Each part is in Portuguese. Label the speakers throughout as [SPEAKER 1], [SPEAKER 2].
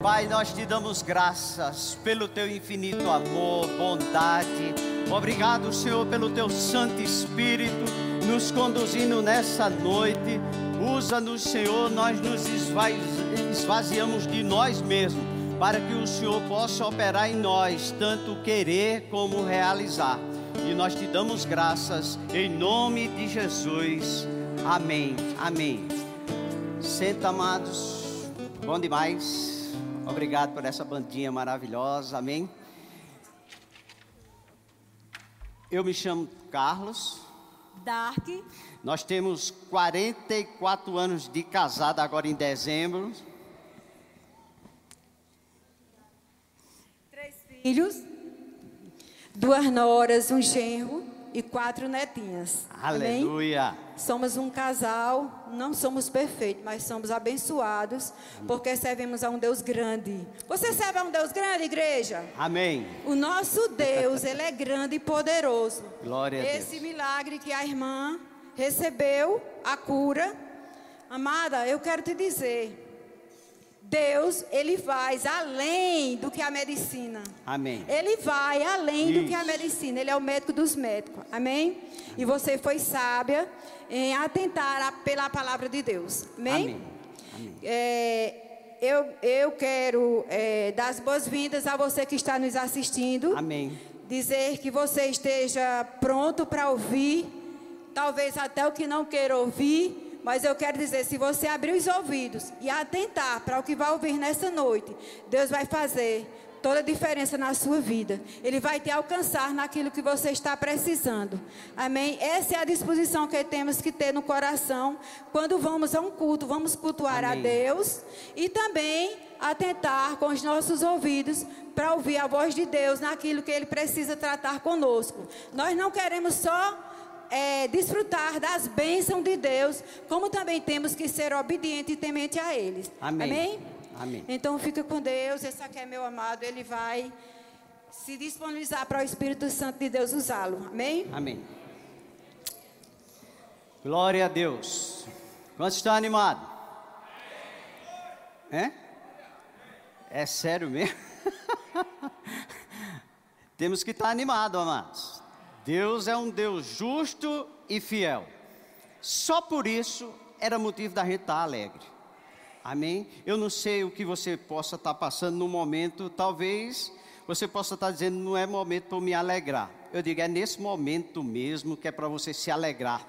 [SPEAKER 1] Pai, nós te damos graças pelo teu infinito amor, bondade. Obrigado, Senhor, pelo teu Santo Espírito nos conduzindo nessa noite. Usa-nos, Senhor, nós nos esvaziamos de nós mesmos, para que o Senhor possa operar em nós, tanto querer como realizar. E nós te damos graças em nome de Jesus. Amém. Amém. Senta, amados. Bom demais. Obrigado por essa bandinha maravilhosa. Amém. Eu me chamo Carlos.
[SPEAKER 2] Dark.
[SPEAKER 1] Nós temos 44 anos de casado agora em dezembro.
[SPEAKER 2] Três filhos duas noras, um genro e quatro netinhas.
[SPEAKER 1] Aleluia.
[SPEAKER 2] Amém? Somos um casal, não somos perfeitos, mas somos abençoados, porque servimos a um Deus grande. Você serve a um Deus grande, igreja?
[SPEAKER 1] Amém.
[SPEAKER 2] O nosso Deus, ele é grande e poderoso.
[SPEAKER 1] Glória a
[SPEAKER 2] Esse
[SPEAKER 1] Deus.
[SPEAKER 2] Esse milagre que a irmã recebeu, a cura. Amada, eu quero te dizer, Deus, ele faz além do que a medicina.
[SPEAKER 1] Amém.
[SPEAKER 2] Ele vai além Isso. do que a medicina. Ele é o médico dos médicos. Amém? Amém. E você foi sábia em atentar pela palavra de Deus. Amém?
[SPEAKER 1] Amém.
[SPEAKER 2] Amém. É, eu, eu quero é, dar as boas-vindas a você que está nos assistindo.
[SPEAKER 1] Amém.
[SPEAKER 2] Dizer que você esteja pronto para ouvir, talvez até o que não queira ouvir mas eu quero dizer, se você abrir os ouvidos e atentar para o que vai ouvir nessa noite, Deus vai fazer toda a diferença na sua vida. Ele vai te alcançar naquilo que você está precisando. Amém? Essa é a disposição que temos que ter no coração quando vamos a um culto. Vamos cultuar Amém. a Deus e também atentar com os nossos ouvidos para ouvir a voz de Deus naquilo que Ele precisa tratar conosco. Nós não queremos só é, desfrutar das bênçãos de Deus, como também temos que ser obedientes e temente a eles.
[SPEAKER 1] Amém.
[SPEAKER 2] Amém?
[SPEAKER 1] Amém.
[SPEAKER 2] Então fica com Deus, esse aqui é meu amado, ele vai se disponibilizar para o Espírito Santo de Deus usá-lo. Amém?
[SPEAKER 1] Amém. Glória a Deus. Quantos estão animados? É? É sério mesmo? Temos que estar animados, amados. Deus é um Deus justo e fiel. Só por isso era motivo da gente estar alegre. Amém? Eu não sei o que você possa estar passando no momento, talvez você possa estar dizendo, não é momento para me alegrar. Eu digo, é nesse momento mesmo que é para você se alegrar.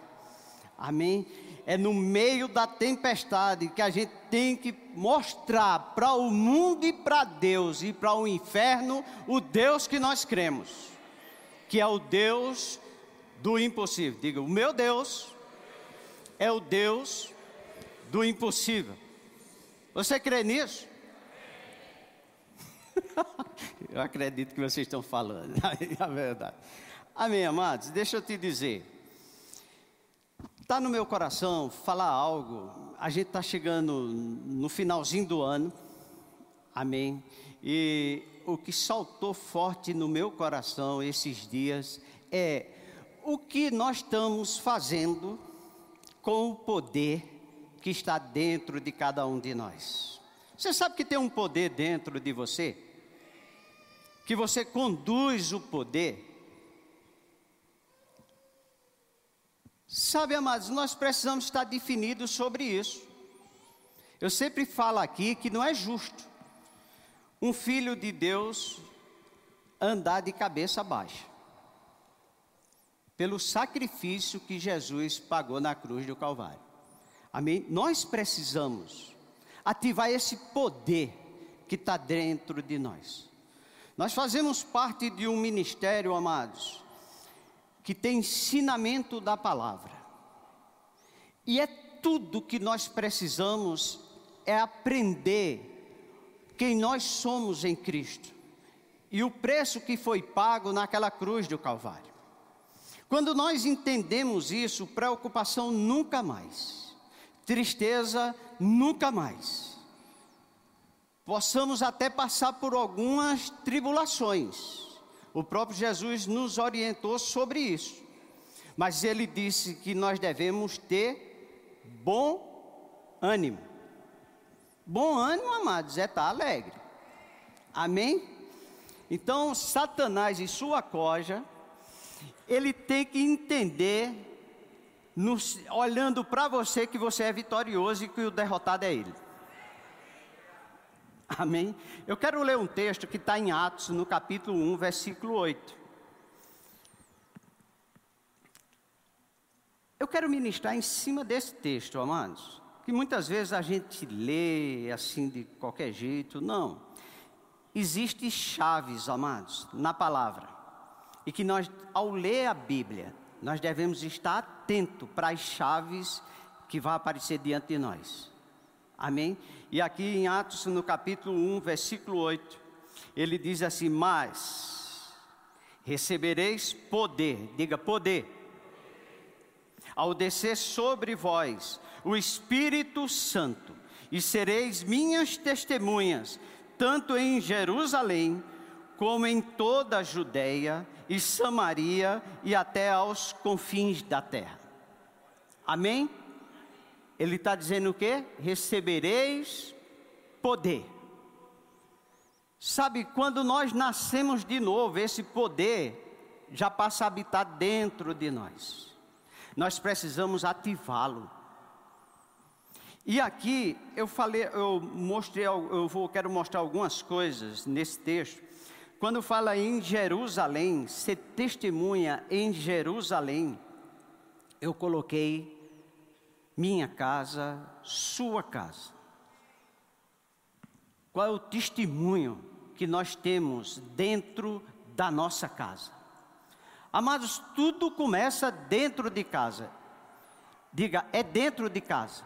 [SPEAKER 1] Amém? É no meio da tempestade que a gente tem que mostrar para o mundo e para Deus e para o inferno o Deus que nós cremos que é o Deus do impossível. Diga, o meu Deus é o Deus do impossível. Você crê nisso? eu acredito que vocês estão falando, é a verdade. Amém, amados? Deixa eu te dizer. Está no meu coração falar algo. A gente está chegando no finalzinho do ano. Amém. E o que saltou forte no meu coração esses dias é o que nós estamos fazendo com o poder que está dentro de cada um de nós. Você sabe que tem um poder dentro de você? Que você conduz o poder. Sabe, amados, nós precisamos estar definidos sobre isso. Eu sempre falo aqui que não é justo um filho de Deus andar de cabeça baixa, pelo sacrifício que Jesus pagou na cruz do Calvário. Amém? Nós precisamos ativar esse poder que está dentro de nós. Nós fazemos parte de um ministério, amados, que tem ensinamento da palavra. E é tudo que nós precisamos é aprender quem nós somos em Cristo e o preço que foi pago naquela cruz do Calvário. Quando nós entendemos isso, preocupação nunca mais, tristeza nunca mais. Possamos até passar por algumas tribulações. O próprio Jesus nos orientou sobre isso. Mas ele disse que nós devemos ter bom ânimo. Bom ânimo, amados, é estar alegre. Amém? Então, Satanás e sua coja, ele tem que entender, no, olhando para você, que você é vitorioso e que o derrotado é ele. Amém? Eu quero ler um texto que está em Atos, no capítulo 1, versículo 8. Eu quero ministrar em cima desse texto, amados, que muitas vezes a gente lê assim de qualquer jeito. Não. Existem chaves, amados, na palavra. E que nós, ao ler a Bíblia, nós devemos estar atento para as chaves que vão aparecer diante de nós. Amém? E aqui em Atos, no capítulo 1, versículo 8, ele diz assim: Mas recebereis poder, diga poder, ao descer sobre vós o Espírito Santo, e sereis minhas testemunhas, tanto em Jerusalém, como em toda a Judéia e Samaria e até aos confins da terra. Amém? Ele está dizendo o quê? Recebereis poder. Sabe, quando nós nascemos de novo, esse poder já passa a habitar dentro de nós. Nós precisamos ativá-lo. E aqui eu falei, eu mostrei, eu vou, quero mostrar algumas coisas nesse texto. Quando fala em Jerusalém, ser testemunha em Jerusalém, eu coloquei minha casa, sua casa. Qual é o testemunho que nós temos dentro da nossa casa? Amados, tudo começa dentro de casa. Diga, é dentro de casa.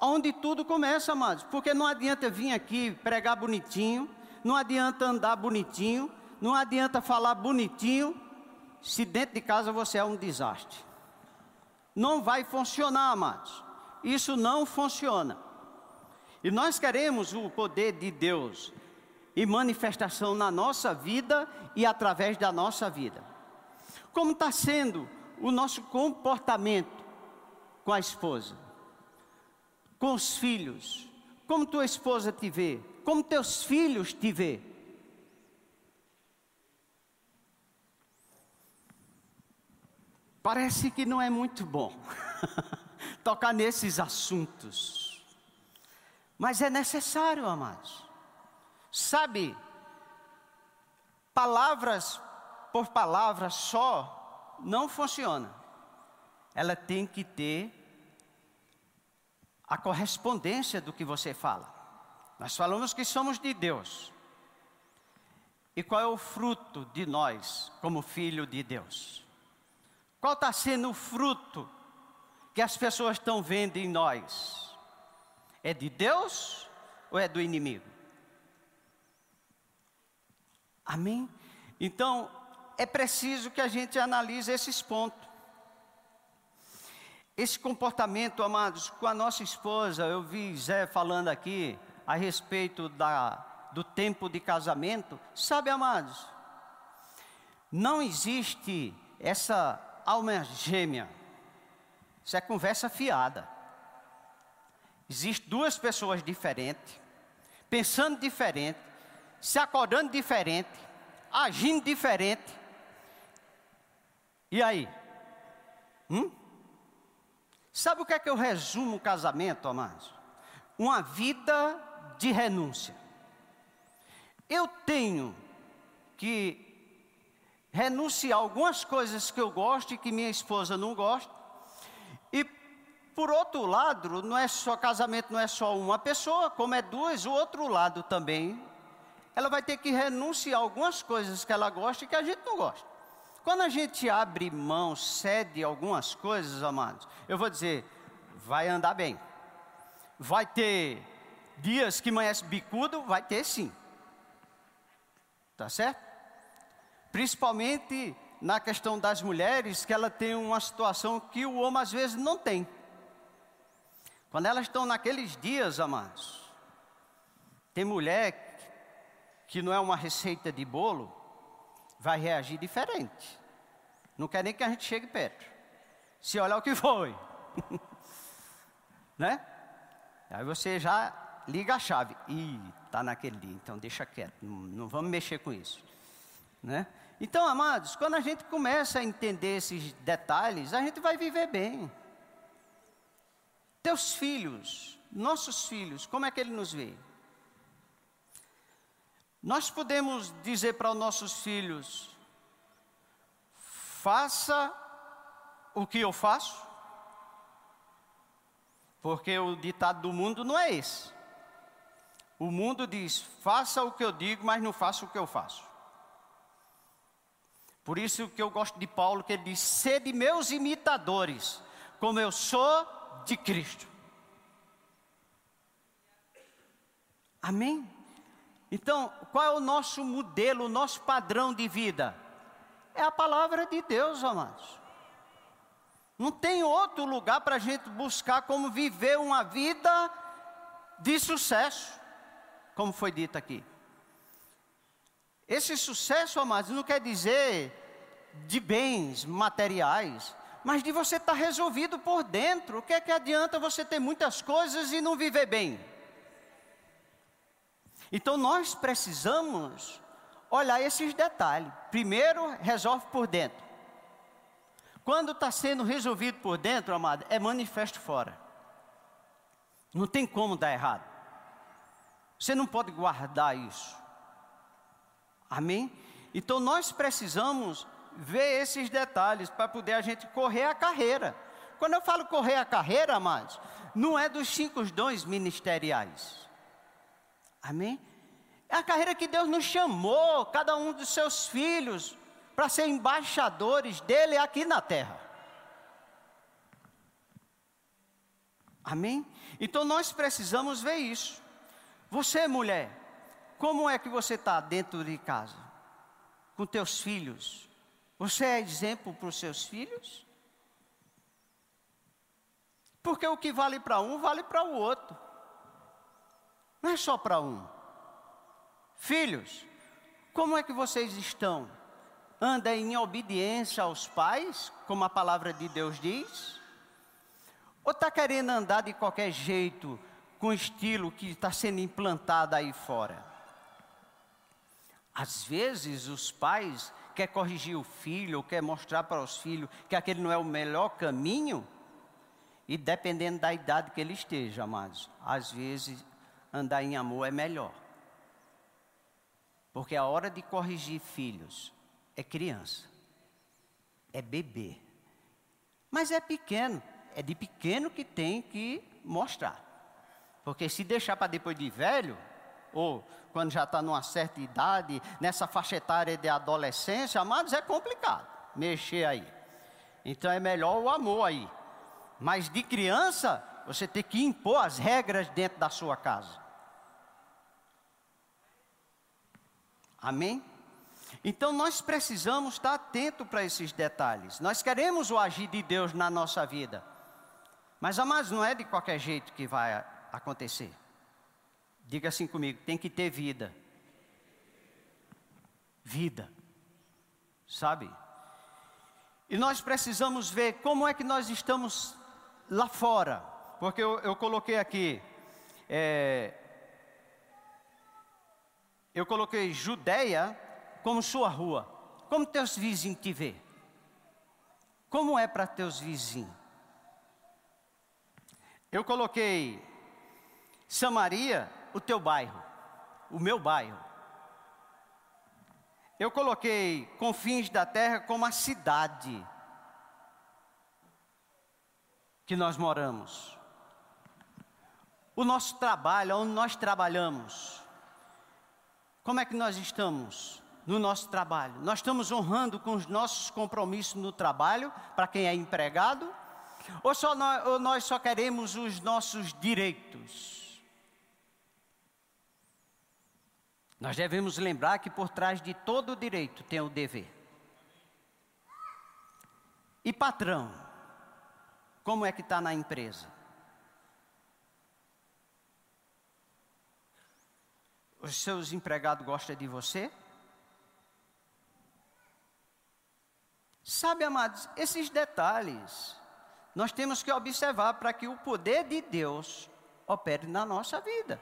[SPEAKER 1] Onde tudo começa, amados, porque não adianta vir aqui pregar bonitinho, não adianta andar bonitinho, não adianta falar bonitinho, se dentro de casa você é um desastre. Não vai funcionar, amados. Isso não funciona. E nós queremos o poder de Deus e manifestação na nossa vida e através da nossa vida. Como está sendo o nosso comportamento com a esposa, com os filhos? Como tua esposa te vê? Como teus filhos te vê? Parece que não é muito bom tocar nesses assuntos, mas é necessário, amados. Sabe, palavras por palavras só não funciona. Ela tem que ter a correspondência do que você fala. Nós falamos que somos de Deus. E qual é o fruto de nós como filho de Deus? Qual está sendo o fruto que as pessoas estão vendo em nós? É de Deus ou é do inimigo? Amém? Então, é preciso que a gente analise esses pontos. Esse comportamento, amados, com a nossa esposa, eu vi Zé falando aqui a respeito da, do tempo de casamento. Sabe, amados, não existe essa alma gêmea. Isso é conversa fiada. Existem duas pessoas diferentes, pensando diferente, se acordando diferente, agindo diferente. E aí? Hum? Sabe o que é que eu resumo o casamento, amados? Uma vida de renúncia. Eu tenho que renunciar algumas coisas que eu gosto e que minha esposa não gosta. E por outro lado, não é só casamento, não é só uma pessoa, como é duas, o outro lado também. Ela vai ter que renunciar algumas coisas que ela gosta e que a gente não gosta. Quando a gente abre mão, cede algumas coisas, amados, eu vou dizer, vai andar bem. Vai ter dias que amanhece bicudo, vai ter sim. Tá certo? Principalmente na questão das mulheres, que ela tem uma situação que o homem às vezes não tem. Quando elas estão naqueles dias, amados, tem mulher que não é uma receita de bolo, vai reagir diferente. Não quer nem que a gente chegue perto. Se olhar o que foi. né? Aí você já liga a chave. Ih, está naquele dia, então deixa quieto, não, não vamos mexer com isso. Né? Então, amados, quando a gente começa a entender esses detalhes, a gente vai viver bem. Teus filhos, nossos filhos, como é que ele nos vê? Nós podemos dizer para os nossos filhos: faça o que eu faço, porque o ditado do mundo não é esse. O mundo diz: faça o que eu digo, mas não faça o que eu faço. Por isso que eu gosto de Paulo, que ele diz: sede meus imitadores, como eu sou de Cristo. Amém? Então, qual é o nosso modelo, o nosso padrão de vida? É a palavra de Deus, amados. Não tem outro lugar para a gente buscar como viver uma vida de sucesso, como foi dito aqui. Esse sucesso, amados, não quer dizer de bens materiais, mas de você estar tá resolvido por dentro. O que é que adianta você ter muitas coisas e não viver bem? Então nós precisamos olhar esses detalhes. Primeiro, resolve por dentro. Quando está sendo resolvido por dentro, amado, é manifesto fora. Não tem como dar errado. Você não pode guardar isso. Amém? Então nós precisamos ver esses detalhes para poder a gente correr a carreira. Quando eu falo correr a carreira, amados, não é dos cinco dons ministeriais. Amém? É a carreira que Deus nos chamou, cada um dos seus filhos, para ser embaixadores dele aqui na terra. Amém? Então nós precisamos ver isso. Você, mulher, como é que você está dentro de casa? Com teus filhos? Você é exemplo para os seus filhos? Porque o que vale para um, vale para o outro. Não é só para um. Filhos, como é que vocês estão? anda em obediência aos pais, como a palavra de Deus diz? Ou está querendo andar de qualquer jeito, com estilo que está sendo implantado aí fora? Às vezes os pais quer corrigir o filho, quer mostrar para os filhos que aquele não é o melhor caminho, e dependendo da idade que ele esteja, amados, às vezes andar em amor é melhor. Porque a hora de corrigir filhos é criança, é bebê. Mas é pequeno, é de pequeno que tem que mostrar. Porque se deixar para depois de velho, ou quando já está numa certa idade, nessa faixa etária de adolescência, amados, é complicado mexer aí. Então é melhor o amor aí. Mas de criança, você tem que impor as regras dentro da sua casa. Amém? Então nós precisamos estar atento para esses detalhes. Nós queremos o agir de Deus na nossa vida. Mas amados, não é de qualquer jeito que vai acontecer. Diga assim comigo, tem que ter vida. Vida. Sabe? E nós precisamos ver como é que nós estamos lá fora. Porque eu, eu coloquei aqui. É, eu coloquei Judéia como sua rua, como teus vizinhos te vê. Como é para teus vizinhos? Eu coloquei Samaria, o teu bairro, o meu bairro. Eu coloquei confins da terra como a cidade que nós moramos. O nosso trabalho, onde nós trabalhamos. Como é que nós estamos? no nosso trabalho? Nós estamos honrando com os nossos compromissos no trabalho, para quem é empregado? Ou, só nós, ou nós só queremos os nossos direitos? Nós devemos lembrar que por trás de todo o direito tem o dever. E patrão, como é que está na empresa? Os seus empregados gostam de você? Sabe, amados, esses detalhes nós temos que observar para que o poder de Deus opere na nossa vida.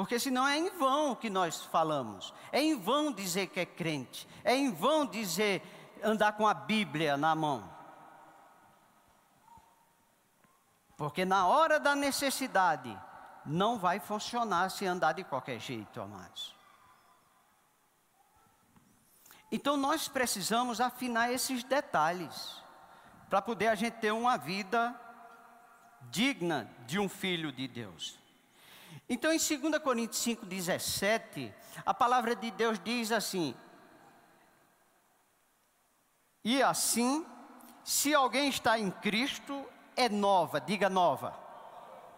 [SPEAKER 1] Porque senão é em vão que nós falamos, é em vão dizer que é crente, é em vão dizer andar com a Bíblia na mão. Porque na hora da necessidade, não vai funcionar se andar de qualquer jeito, amados. Então nós precisamos afinar esses detalhes para poder a gente ter uma vida digna de um filho de Deus. Então em 2 Coríntios 5:17, a palavra de Deus diz assim: E assim, se alguém está em Cristo, é nova, diga nova,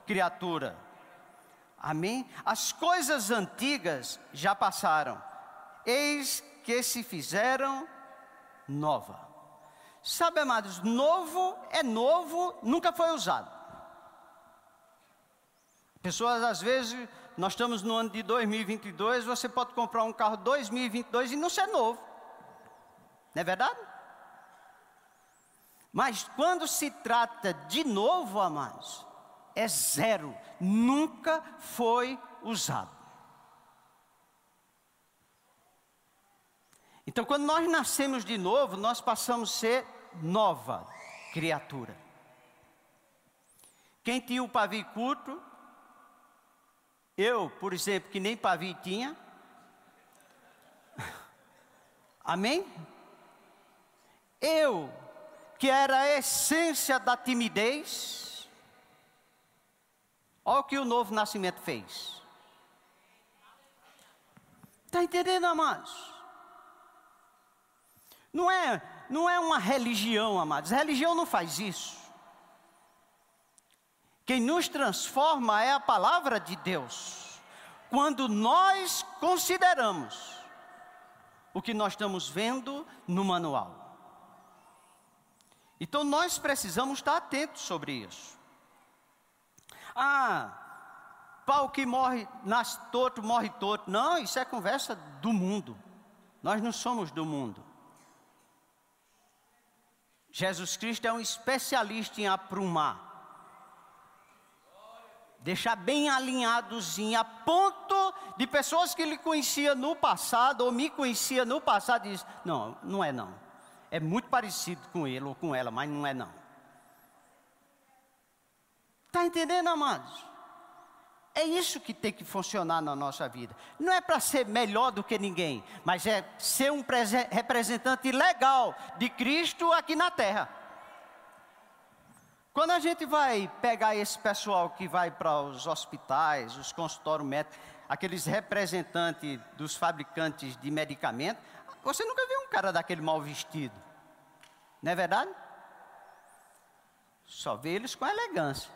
[SPEAKER 1] criatura. Amém? As coisas antigas já passaram, eis que se fizeram nova. Sabe, amados, novo é novo, nunca foi usado. Pessoas, às vezes, nós estamos no ano de 2022, você pode comprar um carro 2022 e não ser novo. Não é verdade? Mas quando se trata de novo, amados, é zero, nunca foi usado. Então, quando nós nascemos de novo, nós passamos a ser nova criatura. Quem tinha o pavio curto, eu, por exemplo, que nem pavio tinha, amém? Eu, que era a essência da timidez, Olha o que o novo nascimento fez. Está entendendo, amados? Não é, não é uma religião, amados. A religião não faz isso. Quem nos transforma é a palavra de Deus. Quando nós consideramos o que nós estamos vendo no manual. Então nós precisamos estar atentos sobre isso. Ah, pau que morre, nasce torto, morre torto. Não, isso é conversa do mundo. Nós não somos do mundo. Jesus Cristo é um especialista em aprumar. Deixar bem alinhadozinho, a ponto de pessoas que ele conhecia no passado, ou me conhecia no passado, diz: Não, não é não. É muito parecido com ele ou com ela, mas não é não. Está entendendo, amados? É isso que tem que funcionar na nossa vida. Não é para ser melhor do que ninguém, mas é ser um representante legal de Cristo aqui na terra. Quando a gente vai pegar esse pessoal que vai para os hospitais, os consultórios médicos, aqueles representantes dos fabricantes de medicamentos, você nunca viu um cara daquele mal vestido, não é verdade? Só vê eles com elegância.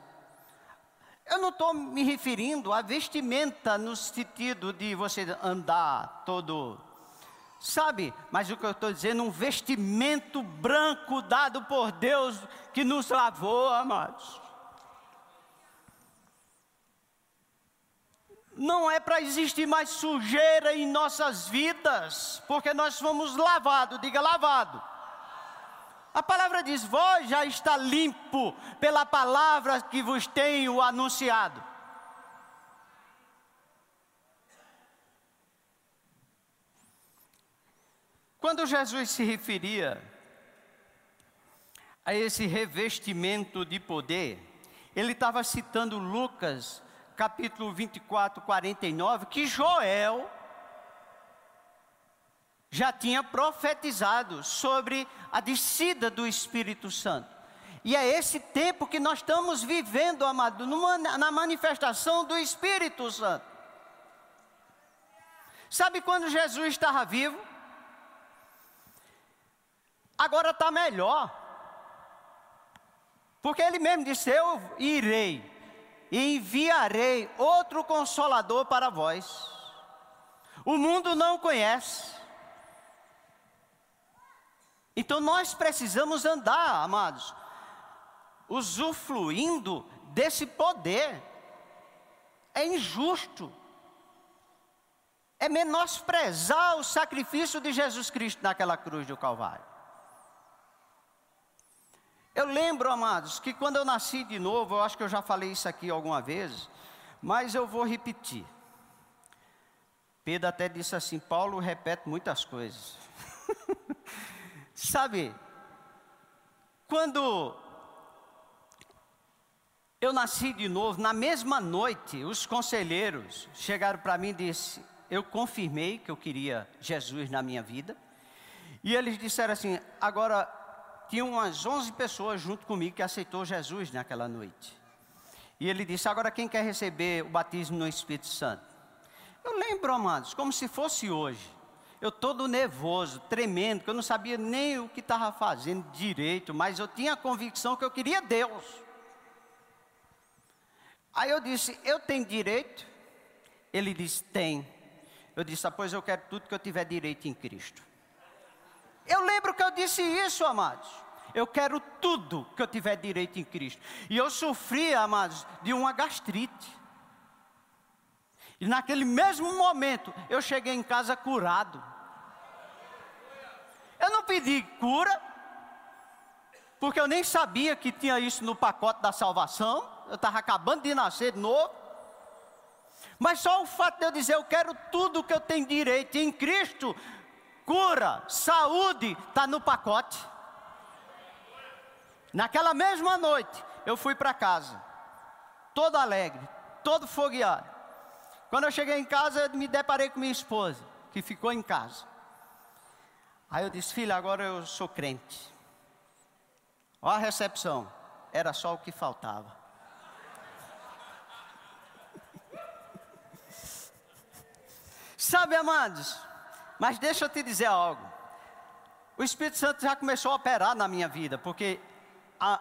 [SPEAKER 1] Eu não estou me referindo à vestimenta no sentido de você andar todo, sabe? Mas o que eu estou dizendo, um vestimento branco dado por Deus que nos lavou, amados. Não é para existir mais sujeira em nossas vidas, porque nós fomos lavados, diga lavado. A palavra diz: Vós já está limpo pela palavra que vos tenho anunciado. Quando Jesus se referia a esse revestimento de poder, ele estava citando Lucas, capítulo 24, 49, que Joel já tinha profetizado sobre a descida do Espírito Santo. E é esse tempo que nós estamos vivendo, amado, numa, na manifestação do Espírito Santo. Sabe quando Jesus estava vivo? Agora está melhor. Porque ele mesmo disse: Eu irei e enviarei outro consolador para vós. O mundo não conhece, então nós precisamos andar, amados, usufruindo desse poder. É injusto. É menosprezar o sacrifício de Jesus Cristo naquela cruz do Calvário. Eu lembro, amados, que quando eu nasci de novo, eu acho que eu já falei isso aqui alguma vez, mas eu vou repetir. Pedro até disse assim: Paulo repete muitas coisas. Sabe, quando eu nasci de novo, na mesma noite, os conselheiros chegaram para mim e disse: Eu confirmei que eu queria Jesus na minha vida. E eles disseram assim: Agora, tinha umas 11 pessoas junto comigo que aceitou Jesus naquela noite. E ele disse: Agora, quem quer receber o batismo no Espírito Santo? Eu lembro, amados, como se fosse hoje. Eu todo nervoso, tremendo, que eu não sabia nem o que estava fazendo direito, mas eu tinha a convicção que eu queria Deus. Aí eu disse: Eu tenho direito? Ele disse: Tem. Eu disse: ah, Pois eu quero tudo que eu tiver direito em Cristo. Eu lembro que eu disse isso, amados. Eu quero tudo que eu tiver direito em Cristo. E eu sofri, amados, de uma gastrite. E naquele mesmo momento, eu cheguei em casa curado. Eu não pedi cura, porque eu nem sabia que tinha isso no pacote da salvação eu estava acabando de nascer de novo. Mas só o fato de eu dizer, eu quero tudo que eu tenho direito em Cristo, cura, saúde, está no pacote. Naquela mesma noite, eu fui para casa, todo alegre, todo fogueado. Quando eu cheguei em casa, eu me deparei com minha esposa, que ficou em casa. Aí eu disse, filha, agora eu sou crente. Olha a recepção, era só o que faltava. Sabe, amados, mas deixa eu te dizer algo. O Espírito Santo já começou a operar na minha vida, porque há,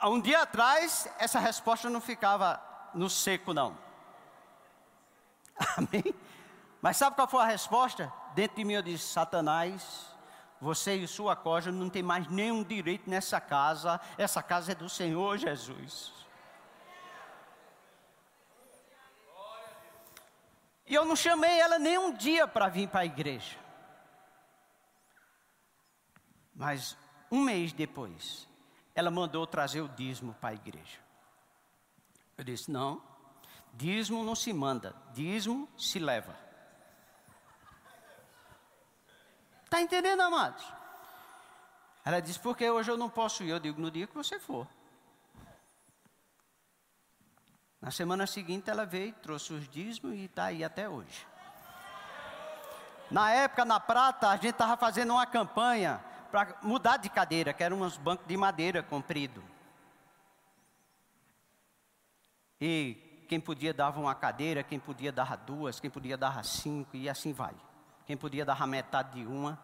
[SPEAKER 1] há um dia atrás essa resposta não ficava no seco, não. Amém? Mas sabe qual foi a resposta? Dentro de mim eu disse: Satanás, você e sua coja não tem mais nenhum direito nessa casa, essa casa é do Senhor Jesus. E eu não chamei ela nem um dia para vir para a igreja. Mas um mês depois, ela mandou trazer o dízimo para a igreja. Eu disse: não, dízimo não se manda, dízimo se leva. Está entendendo, amados? Ela disse: porque hoje eu não posso ir. Eu digo: no dia que você for. Na semana seguinte ela veio, trouxe os dízimos e está aí até hoje. Na época, na Prata, a gente estava fazendo uma campanha para mudar de cadeira, que eram uns bancos de madeira comprido. E quem podia dava uma cadeira, quem podia dava duas, quem podia dava cinco, e assim vai. Quem podia dava metade de uma.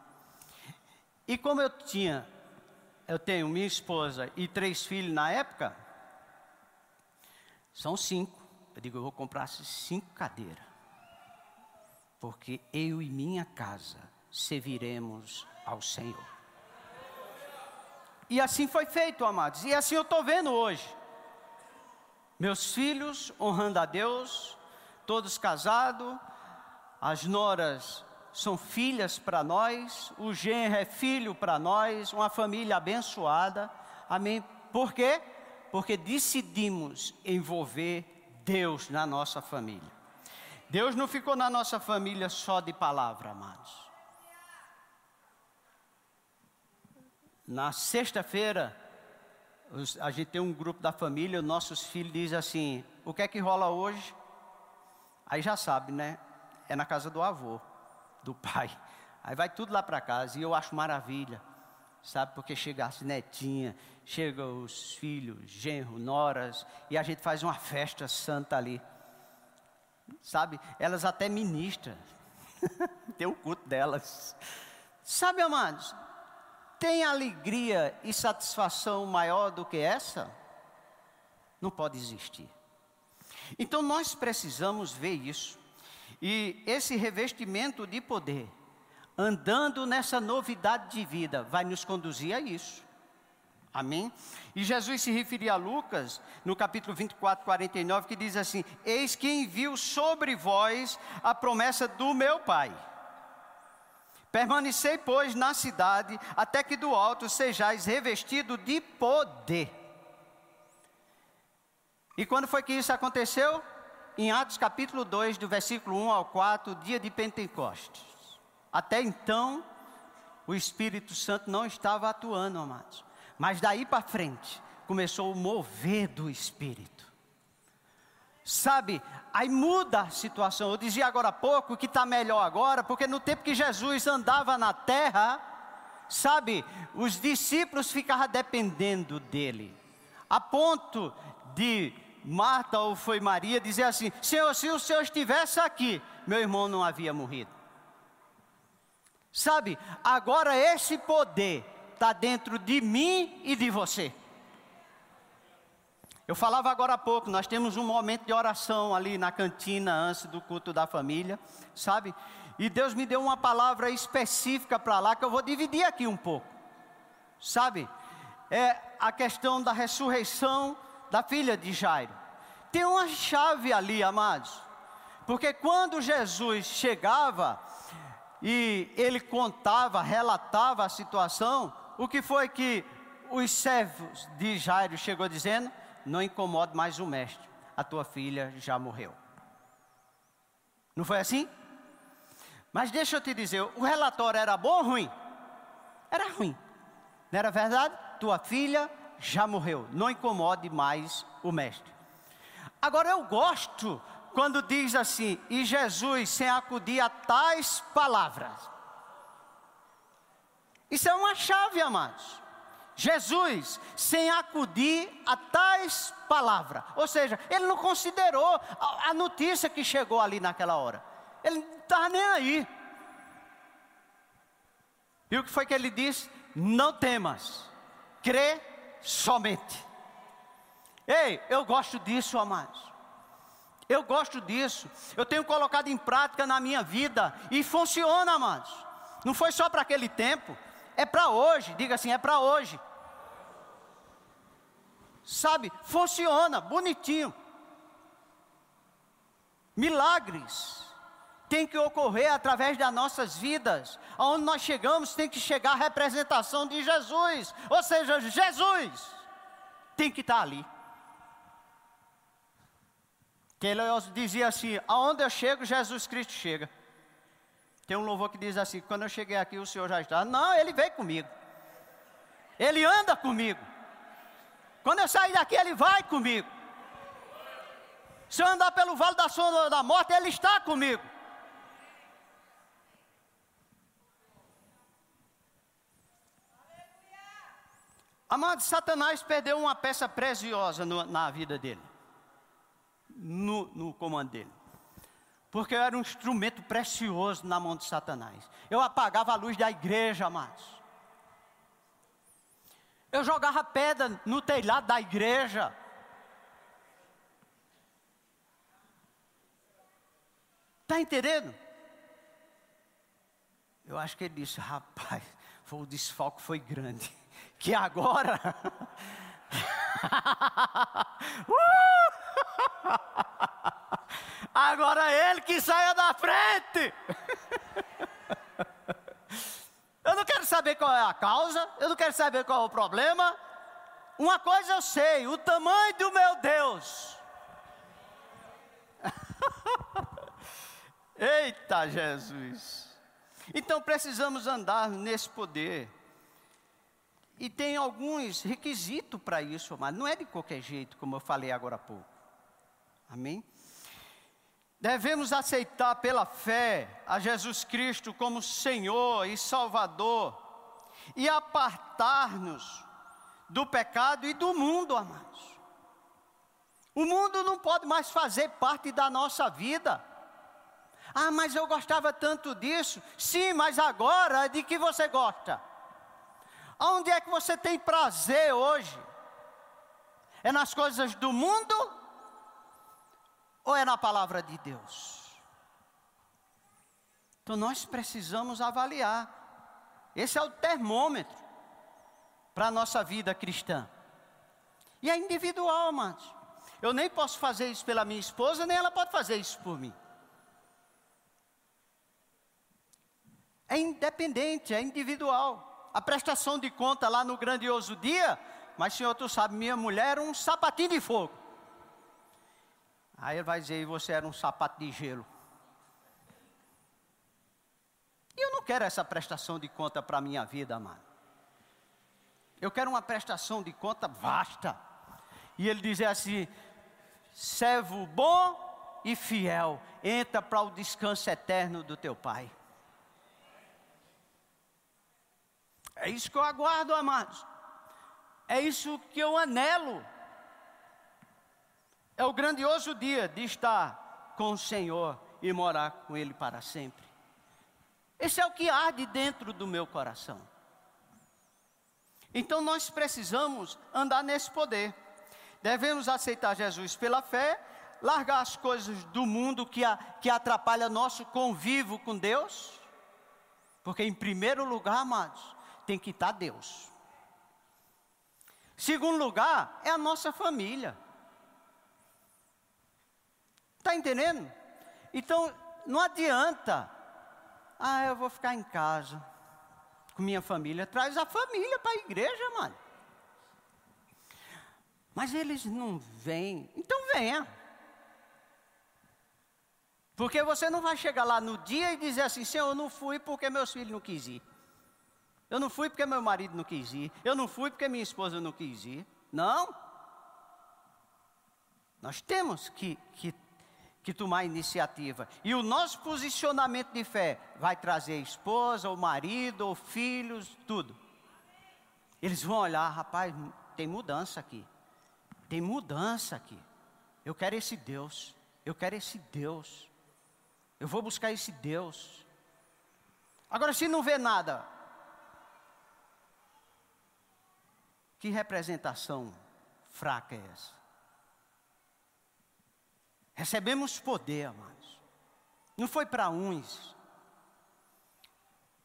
[SPEAKER 1] E como eu tinha, eu tenho minha esposa e três filhos na época, são cinco. Eu digo, eu vou comprar cinco cadeiras. Porque eu e minha casa serviremos ao Senhor. E assim foi feito, amados. E assim eu estou vendo hoje. Meus filhos honrando a Deus, todos casados, as noras são filhas para nós, o genro é filho para nós, uma família abençoada. Amém? Por quê? Porque decidimos envolver Deus na nossa família. Deus não ficou na nossa família só de palavra, amados. Na sexta-feira, a gente tem um grupo da família, nossos filhos dizem assim: o que é que rola hoje? Aí já sabe, né? É na casa do avô, do pai. Aí vai tudo lá para casa e eu acho maravilha sabe? Porque chega as netinhas, chega os filhos, genro, noras, e a gente faz uma festa santa ali, sabe? Elas até ministram, tem o culto delas, sabe, amados? Tem alegria e satisfação maior do que essa? Não pode existir. Então nós precisamos ver isso. E esse revestimento de poder andando nessa novidade de vida, vai nos conduzir a isso. Amém? E Jesus se referia a Lucas, no capítulo 24, 49, que diz assim: Eis que envio sobre vós a promessa do meu Pai. Permanecei, pois, na cidade, até que do alto sejais revestido de poder. E quando foi que isso aconteceu? Em Atos capítulo 2, do versículo 1 ao 4, dia de Pentecostes. Até então, o Espírito Santo não estava atuando, amados. Mas daí para frente, começou o mover do Espírito. Sabe, aí muda a situação. Eu dizia agora há pouco que está melhor agora, porque no tempo que Jesus andava na terra, sabe, os discípulos ficavam dependendo dele, a ponto de Marta ou foi Maria dizer assim: Senhor, se o Senhor estivesse aqui, meu irmão não havia morrido. Sabe, agora esse poder está dentro de mim e de você. Eu falava agora há pouco, nós temos um momento de oração ali na cantina antes do culto da família, sabe? E Deus me deu uma palavra específica para lá que eu vou dividir aqui um pouco, sabe? É a questão da ressurreição da filha de Jairo. Tem uma chave ali, amados, porque quando Jesus chegava e ele contava, relatava a situação, o que foi que os servos de Jairo chegou dizendo? não incomode mais o mestre, a tua filha já morreu. Não foi assim? Mas deixa eu te dizer, o relatório era bom ou ruim? Era ruim. Não era verdade? Tua filha já morreu, não incomode mais o mestre. Agora eu gosto quando diz assim, e Jesus sem acudir a tais palavras. Isso é uma chave, amados. Jesus, sem acudir a tais palavras. Ou seja, ele não considerou a, notícia que chegou ali naquela hora. Ele não estava nem aí. E o que foi que ele disse? Não temas, crê somente. Ei, eu gosto disso, amados. Eu gosto disso. Eu tenho colocado em prática na minha vida e funciona, amados. Não foi só para aquele tempo é para hoje, diga assim, é para hoje. Sabe, funciona, bonitinho. Milagres tem que ocorrer através das nossas vidas. Aonde nós chegamos tem que chegar a representação de Jesus. Ou seja, Jesus tem que estar ali. Que ele dizia assim: aonde eu chego, Jesus Cristo chega. Tem um louvor que diz assim: quando eu cheguei aqui, o Senhor já está. Não, ele veio comigo. Ele anda comigo. Quando eu sair daqui, ele vai comigo. Se eu andar pelo vale da sombra da morte, ele está comigo. Amado, Satanás perdeu uma peça preciosa no, na vida dele, no, no comando dele porque eu era um instrumento precioso na mão de Satanás. Eu apagava a luz da igreja, amados. Eu jogava pedra no telhado da igreja. Está entendendo? Eu acho que ele disse, rapaz, foi, o desfalque foi grande. Que agora. uh! Agora ele que saia da frente. eu não quero saber qual é a causa, eu não quero saber qual é o problema. Uma coisa eu sei: o tamanho do meu Deus. Eita Jesus! Então precisamos andar nesse poder. E tem alguns requisitos para isso, mas não é de qualquer jeito, como eu falei agora há pouco. Amém? Devemos aceitar pela fé a Jesus Cristo como Senhor e Salvador e apartar-nos do pecado e do mundo, amados. O mundo não pode mais fazer parte da nossa vida. Ah, mas eu gostava tanto disso. Sim, mas agora de que você gosta? Onde é que você tem prazer hoje? É nas coisas do mundo ou é na palavra de Deus? Então nós precisamos avaliar. Esse é o termômetro para a nossa vida cristã. E é individual, amados. Eu nem posso fazer isso pela minha esposa, nem ela pode fazer isso por mim. É é independente, é individual. A prestação de conta lá no grandioso dia, mas senhor, tu sabe, minha mulher era um sapatinho de fogo. Aí ele vai dizer, e você era um sapato de gelo. E eu não quero essa prestação de conta para a minha vida, amado. Eu quero uma prestação de conta vasta. E ele diz assim: servo bom e fiel, entra para o descanso eterno do teu Pai. É isso que eu aguardo, amados. É isso que eu anelo. É o grandioso dia de estar com o Senhor e morar com Ele para sempre. Esse é o que arde dentro do meu coração. Então nós precisamos andar nesse poder. Devemos aceitar Jesus pela fé, largar as coisas do mundo que, a, que atrapalha nosso convívio com Deus, porque em primeiro lugar, amados, tem que estar Deus. Segundo lugar, é a nossa família. Está entendendo? Então, não adianta, ah, eu vou ficar em casa com minha família. Traz a família para a igreja, mano. Mas eles não vêm, então venha. Porque você não vai chegar lá no dia e dizer assim: Senhor, eu não fui porque meus filhos não quis ir. Eu não fui porque meu marido não quis ir. Eu não fui porque minha esposa não quis ir. Não. Nós temos que, que, que tomar iniciativa. E o nosso posicionamento de fé vai trazer esposa, ou marido, ou filhos, tudo. Eles vão olhar, rapaz, tem mudança aqui. Tem mudança aqui. Eu quero esse Deus. Eu quero esse Deus. Eu vou buscar esse Deus. Agora, se não vê nada, Que representação fraca é essa? Recebemos poder, amados. Não foi para uns.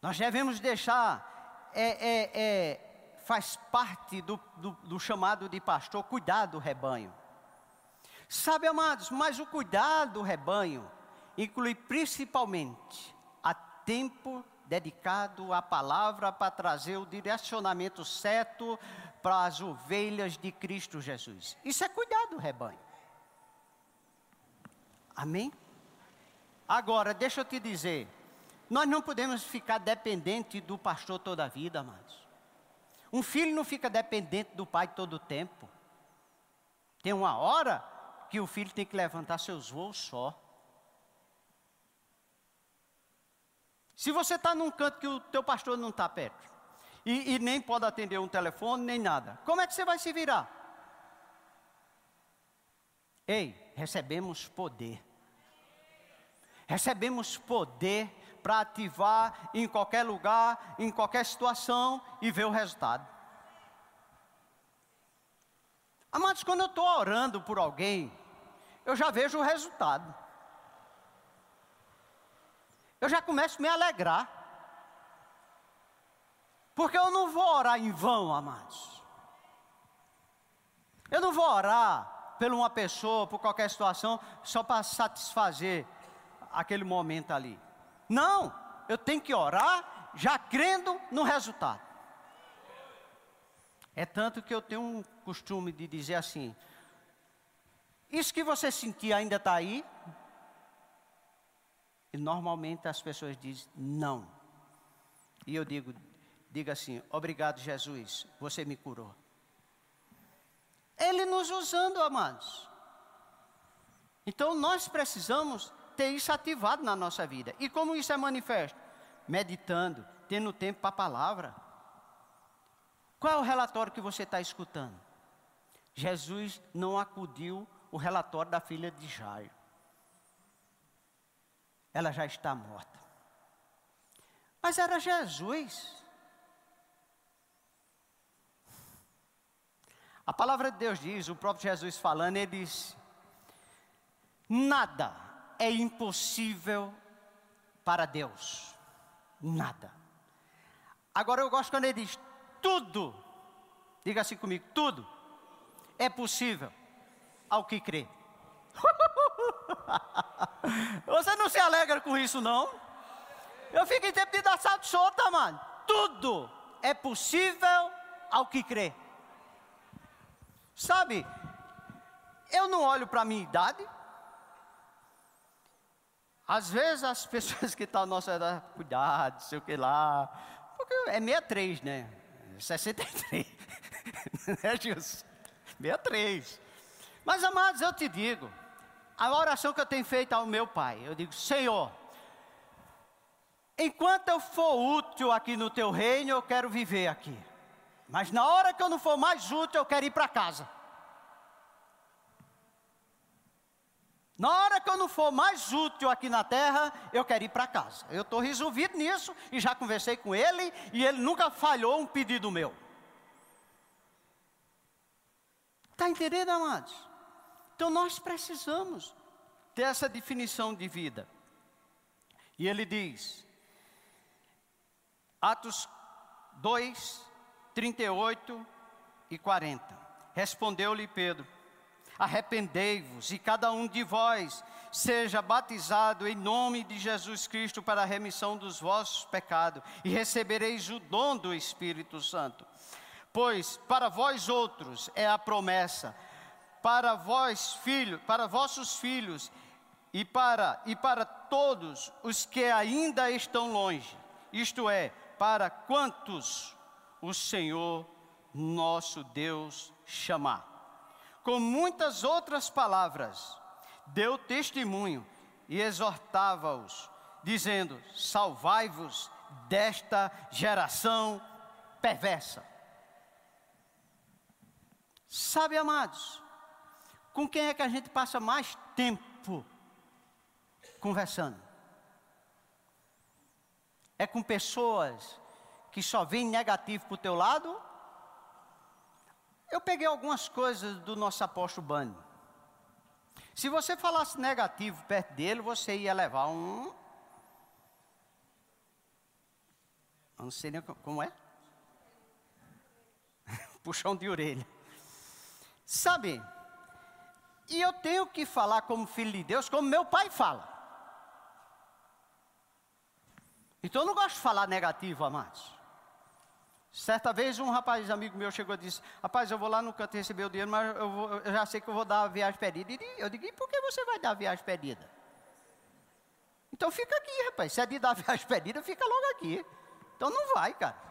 [SPEAKER 1] Nós devemos deixar, é, é, é, faz parte do, do, do chamado de pastor, cuidar do rebanho. Sabe, amados, mas o cuidado do rebanho inclui principalmente a tempo dedicado à palavra para trazer o direcionamento certo para as ovelhas de Cristo Jesus. Isso é cuidar do rebanho. Amém? Agora, deixa eu te dizer, nós não podemos ficar dependente do pastor toda a vida, amados. Um filho não fica dependente do pai todo o tempo. Tem uma hora que o filho tem que levantar seus voos só. Se você está num canto que o teu pastor não está perto, e, e nem pode atender um telefone, nem nada. Como é que você vai se virar? Ei, recebemos poder. Recebemos poder para ativar em qualquer lugar, em qualquer situação e ver o resultado. Amados, quando eu estou orando por alguém, eu já vejo o resultado. Eu já começo a me alegrar. Porque eu não vou orar em vão, amados. Eu não vou orar por uma pessoa, por qualquer situação, só para satisfazer aquele momento ali. Não, eu tenho que orar já crendo no resultado. É tanto que eu tenho um costume de dizer assim: Isso que você sentir ainda está aí? E normalmente as pessoas dizem não. E eu digo, Diga assim: Obrigado, Jesus, você me curou. Ele nos usando, amados. Então nós precisamos ter isso ativado na nossa vida. E como isso é manifesto? Meditando, tendo tempo para a palavra. Qual é o relatório que você está escutando? Jesus não acudiu o relatório da filha de Jairo. Ela já está morta. Mas era Jesus. A palavra de Deus diz, o próprio Jesus falando, ele diz: nada é impossível para Deus. Nada. Agora eu gosto quando ele diz: tudo, diga assim comigo: tudo é possível ao que crê. Você não se alegra com isso, não? Eu fico em tempo de dar salto solta, mano. Tudo é possível ao que crê. Sabe, eu não olho para a minha idade. Às vezes as pessoas que estão à nossa idade, cuidado, sei o que lá. Porque é 63, né? 63. né, Jesus? 63. Mas, amados, eu te digo, a oração que eu tenho feito ao meu pai, eu digo, Senhor, enquanto eu for útil aqui no teu reino, eu quero viver aqui. Mas na hora que eu não for mais útil, eu quero ir para casa. Na hora que eu não for mais útil aqui na terra, eu quero ir para casa. Eu estou resolvido nisso e já conversei com ele e ele nunca falhou um pedido meu. Está entendendo, amados? Então nós precisamos ter essa definição de vida. E ele diz, Atos 2, 38 e 40. Respondeu-lhe Pedro: Arrependei-vos e cada um de vós seja batizado em nome de Jesus Cristo para a remissão dos vossos pecados e recebereis o dom do Espírito Santo. Pois para vós outros é a promessa, para vós filhos, para vossos filhos e para e para todos os que ainda estão longe. Isto é, para quantos o Senhor nosso Deus chamar com muitas outras palavras, deu testemunho e exortava-os, dizendo: Salvai-vos desta geração perversa. Sabe, amados, com quem é que a gente passa mais tempo conversando? É com pessoas que só veem negativo para o teu lado eu peguei algumas coisas do nosso apóstolo Bani. Se você falasse negativo perto dele, você ia levar um. Eu não sei nem como é. Puxão de orelha. Sabe, e eu tenho que falar como filho de Deus, como meu pai fala. Então eu não gosto de falar negativo, amados. Certa vez um rapaz amigo meu chegou e disse: Rapaz, eu vou lá no canto receber o dinheiro, mas eu, vou, eu já sei que eu vou dar a viagem pedida. eu digo: E por que você vai dar a viagem pedida? Então fica aqui, rapaz. Se é de dar a viagem pedida, fica logo aqui. Então não vai, cara.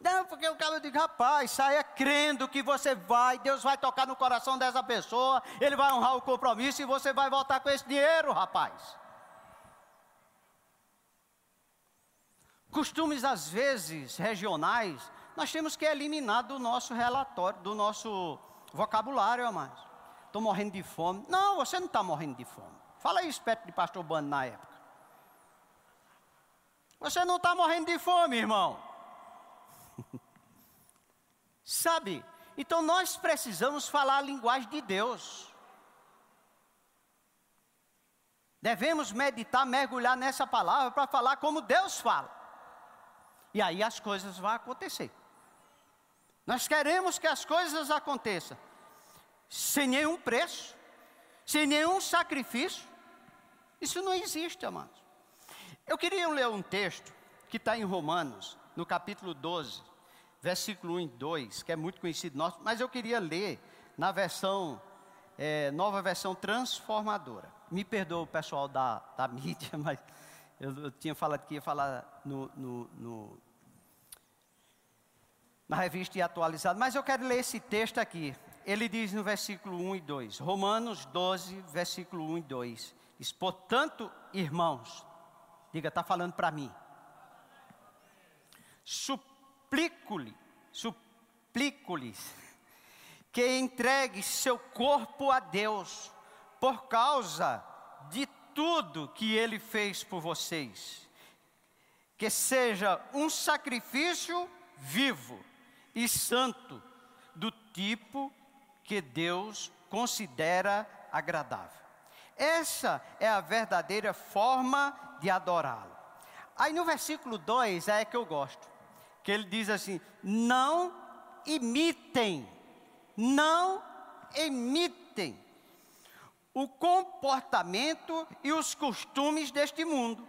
[SPEAKER 1] Não, porque o cara diz: Rapaz, saia crendo que você vai, Deus vai tocar no coração dessa pessoa, ele vai honrar o compromisso e você vai voltar com esse dinheiro, rapaz. Costumes às vezes regionais, nós temos que eliminar do nosso relatório, do nosso vocabulário, amados. Estou morrendo de fome. Não, você não está morrendo de fome. Fala isso perto de pastor Bando na época. Você não está morrendo de fome, irmão. Sabe? Então nós precisamos falar a linguagem de Deus. Devemos meditar, mergulhar nessa palavra para falar como Deus fala. E aí as coisas vão acontecer. Nós queremos que as coisas aconteçam sem nenhum preço, sem nenhum sacrifício. Isso não existe, amados. Eu queria ler um texto que está em Romanos, no capítulo 12, versículo 1 e 2, que é muito conhecido nosso, mas eu queria ler na versão, é, nova versão transformadora. Me perdoa o pessoal da, da mídia, mas eu, eu tinha falado que ia falar no, no, no na revista e atualizado, mas eu quero ler esse texto aqui. Ele diz no versículo 1 e 2, Romanos 12, versículo 1 e 2: diz, Portanto, irmãos, diga, está falando para mim, suplico-lhe, suplico-lhes, que entregue seu corpo a Deus, por causa de tudo que ele fez por vocês, que seja um sacrifício vivo e santo, do tipo que Deus considera agradável. Essa é a verdadeira forma de adorá-lo. Aí no versículo 2 é que eu gosto, que ele diz assim: não imitem, não imitem o comportamento e os costumes deste mundo,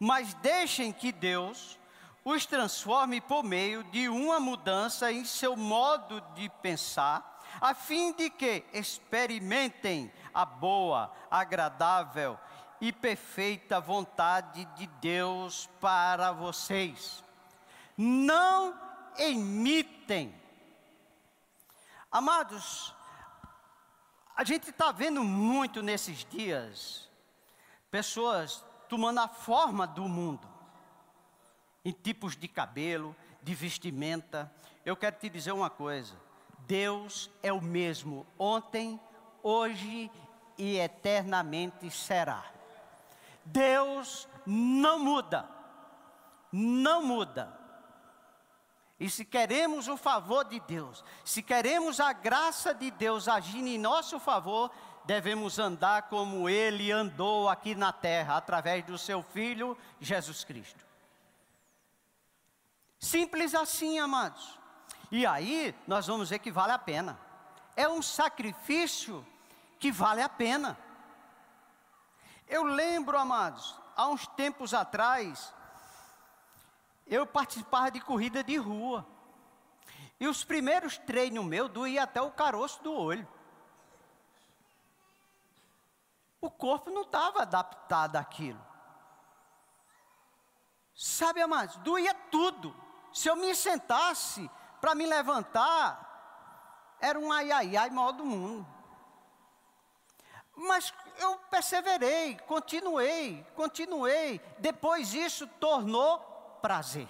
[SPEAKER 1] mas deixem que Deus os transforme por meio de uma mudança em seu modo de pensar, a fim de que experimentem a boa, agradável e perfeita vontade de Deus para vocês. Não imitem. Amados, a gente está vendo muito nesses dias pessoas tomando a forma do mundo, em tipos de cabelo, de vestimenta. Eu quero te dizer uma coisa: Deus é o mesmo ontem, hoje e eternamente será. Deus não muda, não muda. E se queremos o favor de Deus, se queremos a graça de Deus agindo em nosso favor, devemos andar como Ele andou aqui na terra, através do Seu Filho Jesus Cristo. Simples assim, amados. E aí nós vamos ver que vale a pena. É um sacrifício que vale a pena. Eu lembro, amados, há uns tempos atrás, eu participava de corrida de rua. E os primeiros treinos meus doía até o caroço do olho. O corpo não estava adaptado àquilo. Sabe, amados, doía tudo. Se eu me sentasse para me levantar, era um ai ai ai maior do mundo. Mas eu perseverei, continuei, continuei. Depois isso tornou prazer.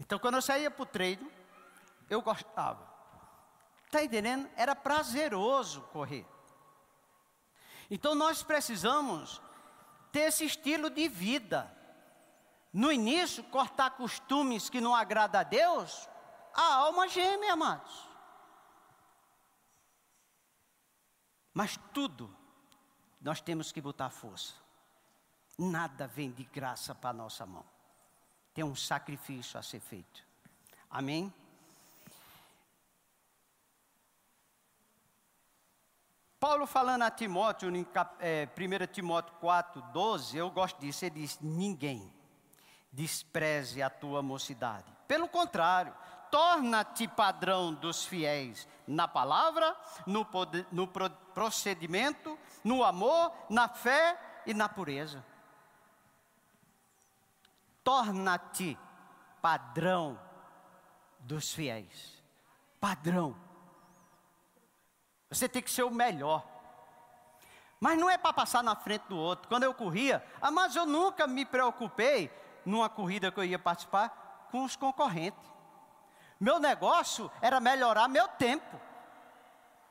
[SPEAKER 1] Então, quando eu saía para o treino, eu gostava. Está entendendo? Era prazeroso correr. Então, nós precisamos ter esse estilo de vida. No início, cortar costumes que não agradam a Deus, a alma geme, amados. Mas tudo nós temos que botar força. Nada vem de graça para nossa mão. Tem um sacrifício a ser feito. Amém? Paulo falando a Timóteo, em é, 1 Timóteo 4, 12, eu gosto disso, ele diz: Ninguém despreze a tua mocidade. Pelo contrário, torna-te padrão dos fiéis na palavra, no, poder, no procedimento, no amor, na fé e na pureza. Torna-te padrão dos fiéis. Padrão. Você tem que ser o melhor. Mas não é para passar na frente do outro. Quando eu corria, ah, mas eu nunca me preocupei numa corrida que eu ia participar com os concorrentes. Meu negócio era melhorar meu tempo.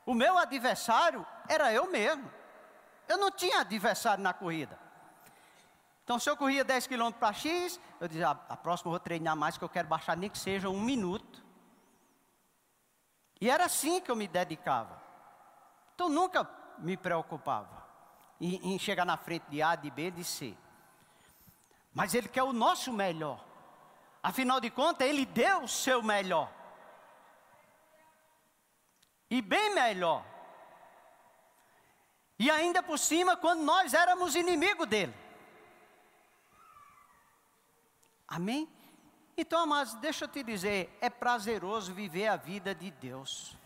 [SPEAKER 1] O meu adversário era eu mesmo. Eu não tinha adversário na corrida. Então, se eu corria 10 quilômetros para X, eu dizia, a, ah, a próxima eu vou treinar mais, que eu quero baixar nem que seja um minuto. E era assim que eu me dedicava. Então, nunca me preocupava em, em chegar na frente de A, de B, de C. Mas Ele quer o nosso melhor. Afinal de contas, ele deu o seu melhor. E bem melhor. E ainda por cima, quando nós éramos inimigos dele. Amém? Então, amados, deixa eu te dizer, é prazeroso viver a vida de Deus.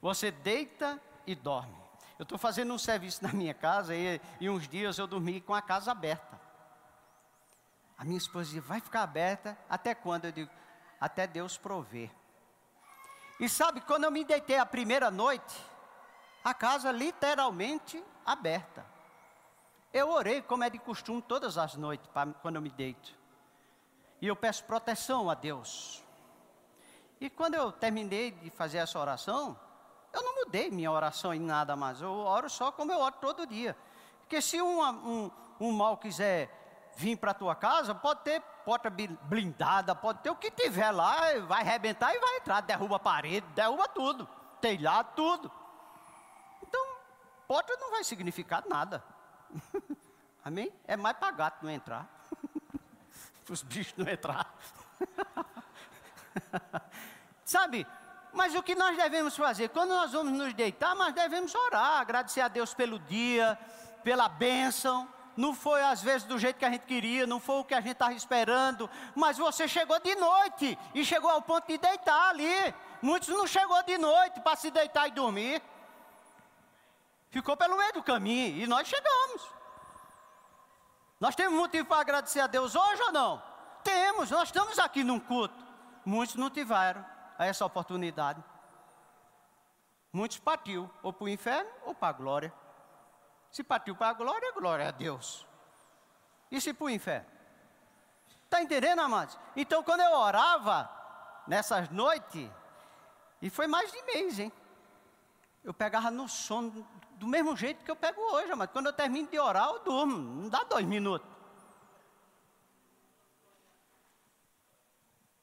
[SPEAKER 1] Você deita e dorme. Eu estou fazendo um serviço na minha casa e, e uns dias eu dormi com a casa aberta. A minha esposa dizia, vai ficar aberta até quando? Eu digo, até Deus prover. E sabe, quando eu me deitei a primeira noite, a casa literalmente aberta. Eu orei, como é de costume, todas as noites, pra, quando eu me deito. E eu peço proteção a Deus. E quando eu terminei de fazer essa oração, eu não mudei minha oração em nada mais. Eu oro só como eu oro todo dia. Porque se um, um, um mal quiser vir para a tua casa, pode ter porta blindada, pode ter o que tiver lá, vai arrebentar e vai entrar, derruba a parede, derruba tudo, telhado, tudo. Então, porta não vai significar nada. Amém? É mais para gato não entrar. para os bichos não entrar. Sabe? Mas o que nós devemos fazer? Quando nós vamos nos deitar, nós devemos orar, agradecer a Deus pelo dia, pela bênção não foi às vezes do jeito que a gente queria, não foi o que a gente estava esperando, mas você chegou de noite e chegou ao ponto de deitar ali. Muitos não chegou de noite para se deitar e dormir. Ficou pelo meio do caminho e nós chegamos. Nós temos motivo para agradecer a Deus hoje ou não? Temos, nós estamos aqui num culto. Muitos não tiveram essa oportunidade. Muitos partiu ou para o inferno ou para a glória. Se partiu para a glória, glória a Deus. E se para o inferno? Está entendendo, amados? Então, quando eu orava, nessas noites, e foi mais de mês, hein? Eu pegava no sono do mesmo jeito que eu pego hoje, mas quando eu termino de orar, eu durmo. Não dá dois minutos.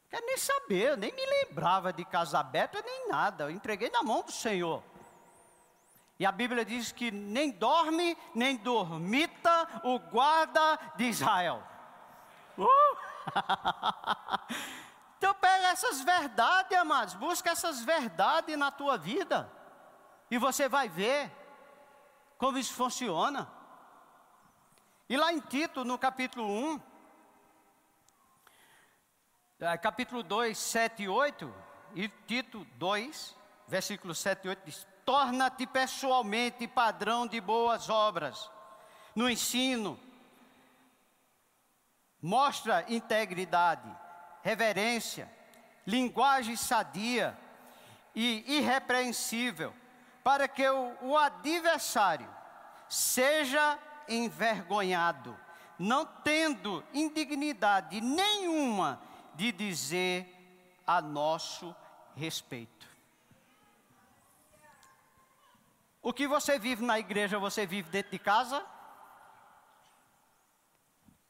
[SPEAKER 1] Quero nem saber, eu nem me lembrava de casa aberta nem nada. Eu entreguei na mão do Senhor. E a Bíblia diz que nem dorme, nem dormita o guarda de Israel. Uh! então pega essas verdades, amados, busca essas verdades na tua vida. E você vai ver como isso funciona. E lá em Tito, no capítulo 1, é, capítulo 2, 7 e 8, e Tito 2, versículo 7 e 8 diz: Torna-te pessoalmente padrão de boas obras, no ensino, mostra integridade, reverência, linguagem sadia e irrepreensível para que o, o adversário seja envergonhado, não tendo indignidade nenhuma de dizer a nosso respeito. O que você vive na igreja, você vive dentro de casa?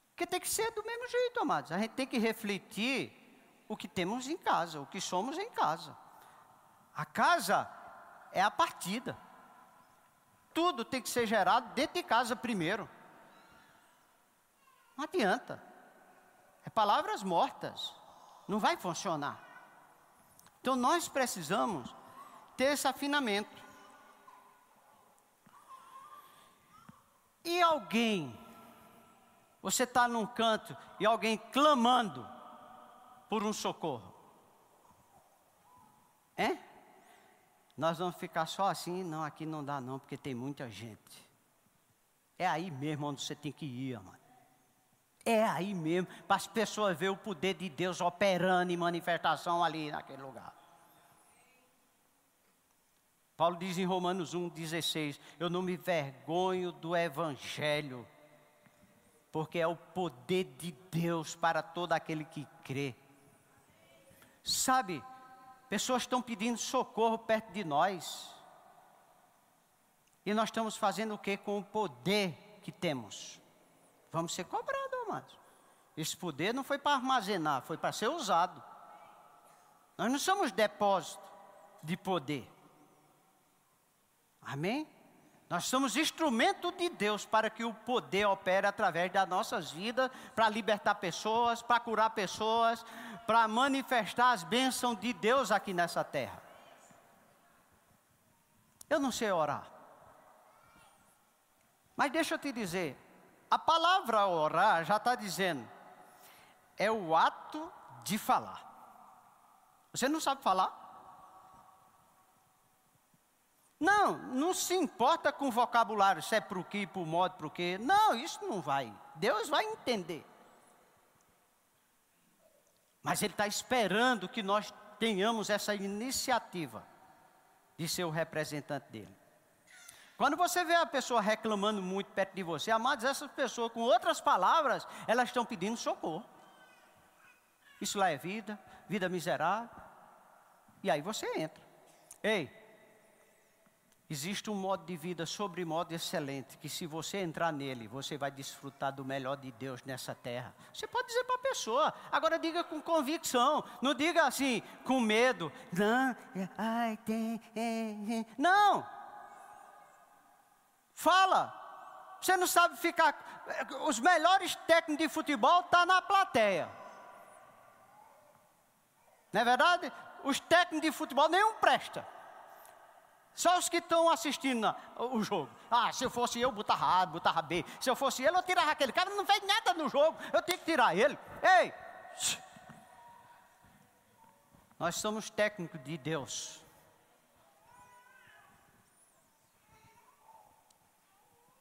[SPEAKER 1] Porque tem que ser do mesmo jeito, amados. A gente tem que refletir o que temos em casa, o que somos em casa. A casa é a partida. Tudo tem que ser gerado dentro de casa primeiro. Não adianta. É palavras mortas. Não vai funcionar. Então nós precisamos ter esse afinamento. E alguém, você está num canto e alguém clamando por um socorro. É? Nós vamos ficar só assim, não, aqui não dá não, porque tem muita gente. É aí mesmo onde você tem que ir, amado. É aí mesmo, para as pessoas verem o poder de Deus operando em manifestação ali naquele lugar. Paulo diz em Romanos 1,16: Eu não me vergonho do Evangelho, porque é o poder de Deus para todo aquele que crê. Sabe, Pessoas estão pedindo socorro perto de nós. E nós estamos fazendo o que com o poder que temos? Vamos ser cobrados, amados. Esse poder não foi para armazenar, foi para ser usado. Nós não somos depósito de poder. Amém? Nós somos instrumento de Deus para que o poder opere através das nossas vidas, para libertar pessoas, para curar pessoas, para manifestar as bênçãos de Deus aqui nessa terra. Eu não sei orar. Mas deixa eu te dizer, a palavra orar já está dizendo, é o ato de falar. Você não sabe falar? Não, não se importa com o vocabulário, se é para o que, para o modo, para o que. Não, isso não vai. Deus vai entender. Mas Ele está esperando que nós tenhamos essa iniciativa de ser o representante dele. Quando você vê a pessoa reclamando muito perto de você, amados, essas pessoas, com outras palavras, elas estão pedindo socorro. Isso lá é vida, vida miserável. E aí você entra. Ei, Existe um modo de vida sobre modo excelente, que se você entrar nele, você vai desfrutar do melhor de Deus nessa terra. Você pode dizer para a pessoa, agora diga com convicção, não diga assim, com medo. Não, é, é. não. Fala. Você não sabe ficar. Os melhores técnicos de futebol estão tá na plateia. Não é verdade? Os técnicos de futebol nenhum presta. Só os que estão assistindo o jogo. Ah, se eu fosse eu, botava A, botava B. Se eu fosse ele, eu tirava aquele cara. Não fez nada no jogo. Eu tenho que tirar ele. Ei! Nós somos técnicos de Deus.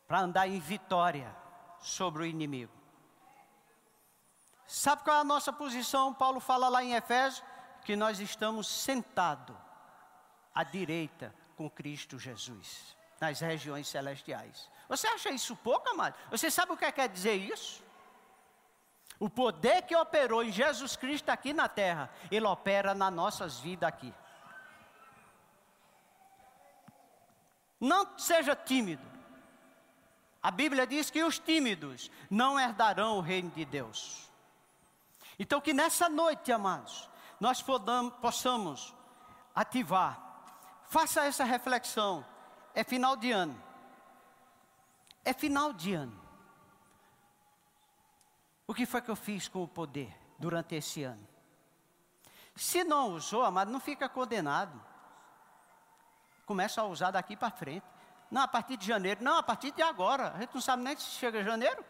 [SPEAKER 1] Para andar em vitória sobre o inimigo. Sabe qual é a nossa posição? Paulo fala lá em Efésios que nós estamos sentados à direita com Cristo Jesus, nas regiões celestiais. Você acha isso pouco, amado? Você sabe o que quer dizer isso? O poder que operou em Jesus Cristo aqui na terra, ele opera nas nossas vidas aqui. Não seja tímido. A Bíblia diz que os tímidos não herdarão o reino de Deus. Então, que nessa noite, amados, nós podamos, possamos ativar. Faça essa reflexão. É final de ano. É final de ano. O que foi que eu fiz com o poder durante esse ano? Se não usou, amado, não fica condenado. Começa a usar daqui para frente. Não a partir de janeiro, não a partir de agora. A gente não sabe nem se chega janeiro.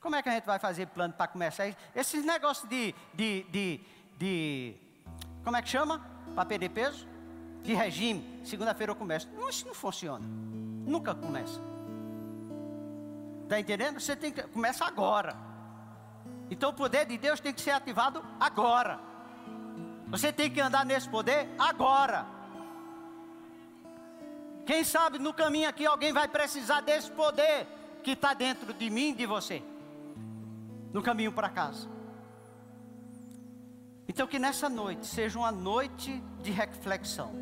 [SPEAKER 1] Como é que a gente vai fazer plano para começar? Esses negócios de, de, de, de, Como é que chama? Para perder peso? De regime. Segunda-feira eu começo. Não, isso não funciona. Nunca começa. Está entendendo? Você tem que. Começa agora. Então o poder de Deus tem que ser ativado agora. Você tem que andar nesse poder agora. Quem sabe no caminho aqui alguém vai precisar desse poder que está dentro de mim e de você no caminho para casa. Então, que nessa noite seja uma noite de reflexão.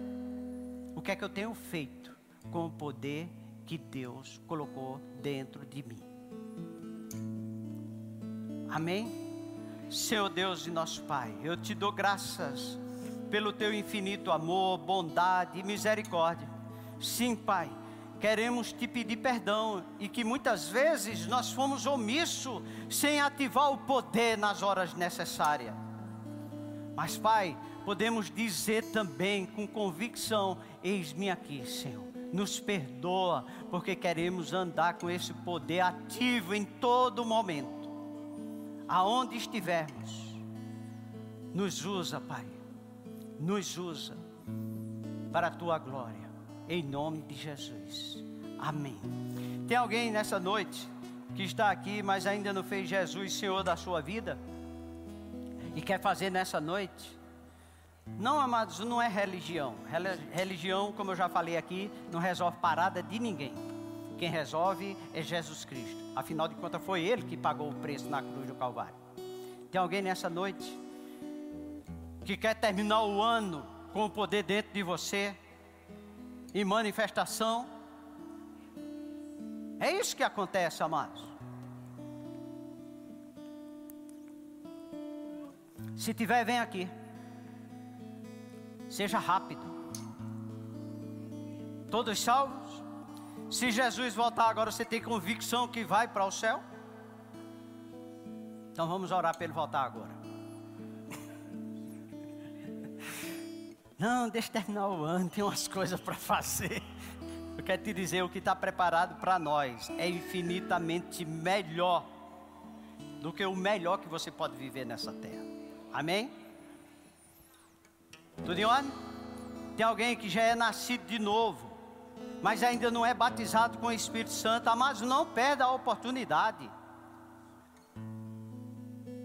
[SPEAKER 1] O que é que eu tenho feito com o poder que Deus colocou dentro de mim? Amém? Senhor Deus e nosso Pai, eu te dou graças pelo teu infinito amor, bondade e misericórdia. Sim, Pai queremos te pedir perdão e que muitas vezes nós fomos omissos sem ativar o poder nas horas necessárias. Mas, Pai, podemos dizer também com convicção: Eis-me aqui, Senhor. Nos perdoa, porque queremos andar com esse poder ativo em todo momento, aonde estivermos. Nos usa, Pai, nos usa para a tua glória em nome de Jesus. Amém. Tem alguém nessa noite que está aqui, mas ainda não fez Jesus Senhor da sua vida? E quer fazer nessa noite? Não, amados, não é religião. Religião, como eu já falei aqui, não resolve parada de ninguém. Quem resolve é Jesus Cristo. Afinal de contas, foi Ele que pagou o preço na cruz do Calvário. Tem alguém nessa noite que quer terminar o ano com o poder dentro de você? e manifestação. É isso que acontece, amados. Se tiver, vem aqui. Seja rápido. Todos salvos? Se Jesus voltar agora, você tem convicção que vai para o céu? Então vamos orar para ele voltar agora. Não, deixa terminar o ano, tem umas coisas para fazer. Eu quero te dizer, o que está preparado para nós é infinitamente melhor do que o melhor que você pode viver nessa terra. Amém? Tudo em ordem? Tem alguém que já é nascido de novo, mas ainda não é batizado com o Espírito Santo, ah, mas não perda a oportunidade.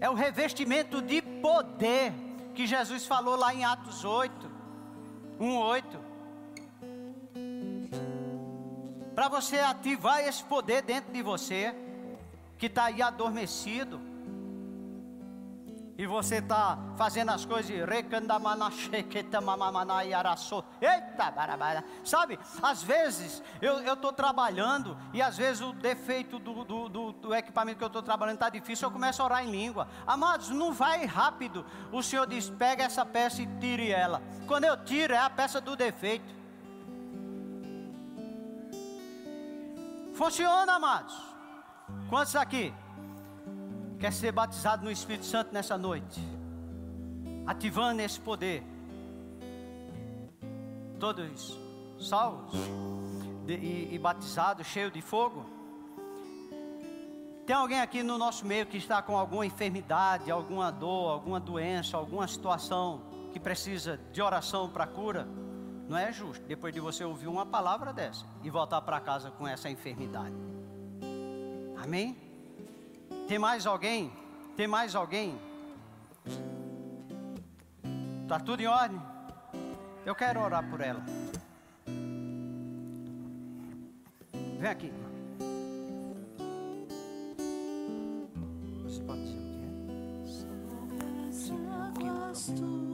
[SPEAKER 1] É o revestimento de poder que Jesus falou lá em Atos 8. 1,8. Para você ativar esse poder dentro de você, que está aí adormecido, e você está fazendo as coisas, eita, barabara. sabe? Às vezes eu estou trabalhando e às vezes o defeito do, do, do, do equipamento que eu estou trabalhando está difícil, eu começo a orar em língua. Amados, não vai rápido. O Senhor diz: pega essa peça e tire ela. Quando eu tiro, é a peça do defeito. Funciona, amados. Quantos aqui? Quer ser batizado no Espírito Santo nessa noite, ativando esse poder. Todos salvos de, e, e batizados, cheios de fogo? Tem alguém aqui no nosso meio que está com alguma enfermidade, alguma dor, alguma doença, alguma situação que precisa de oração para cura? Não é justo depois de você ouvir uma palavra dessa e voltar para casa com essa enfermidade. Amém? Tem mais alguém? Tem mais alguém? Tá tudo em ordem? Eu quero orar por ela. Vem aqui. Você pode dizer o que é? Sim, aqui,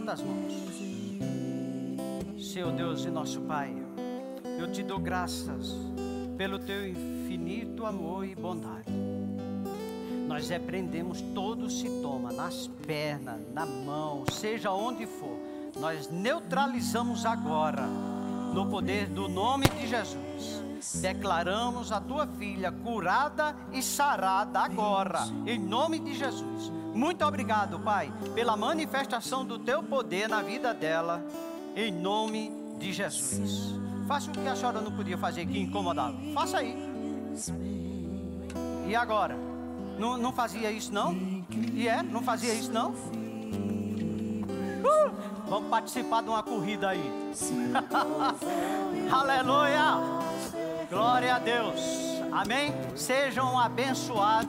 [SPEAKER 1] Levanta as mãos. Seu Deus e nosso Pai, eu te dou graças pelo teu infinito amor e bondade. Nós repreendemos todo sintoma nas pernas, na mão, seja onde for. Nós neutralizamos agora, no poder do nome de Jesus. Declaramos a tua filha curada e sarada agora, em nome de Jesus. Muito obrigado, Pai, pela manifestação do teu poder na vida dela, em nome de Jesus. Faça o que a senhora não podia fazer que incomodava. Faça aí. E agora? Não, não fazia isso não? E é? Não fazia isso não? Uh! Vamos participar de uma corrida aí. Aleluia! Glória a Deus. Amém? Sejam abençoados.